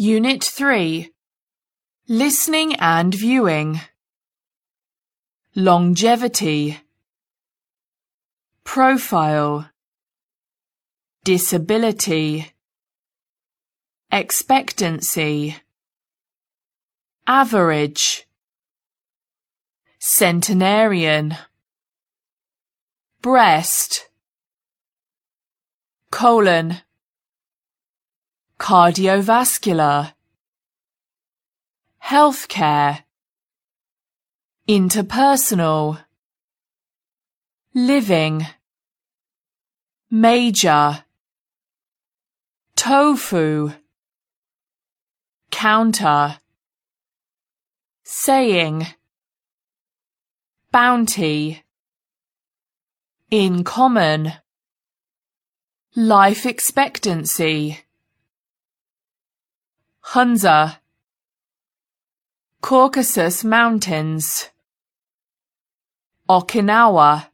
Unit 3 Listening and Viewing. Longevity. Profile. Disability. Expectancy. Average. Centenarian. Breast. Colon cardiovascular, healthcare, interpersonal, living, major, tofu, counter, saying, bounty, in common, life expectancy. Hunza. Caucasus Mountains. Okinawa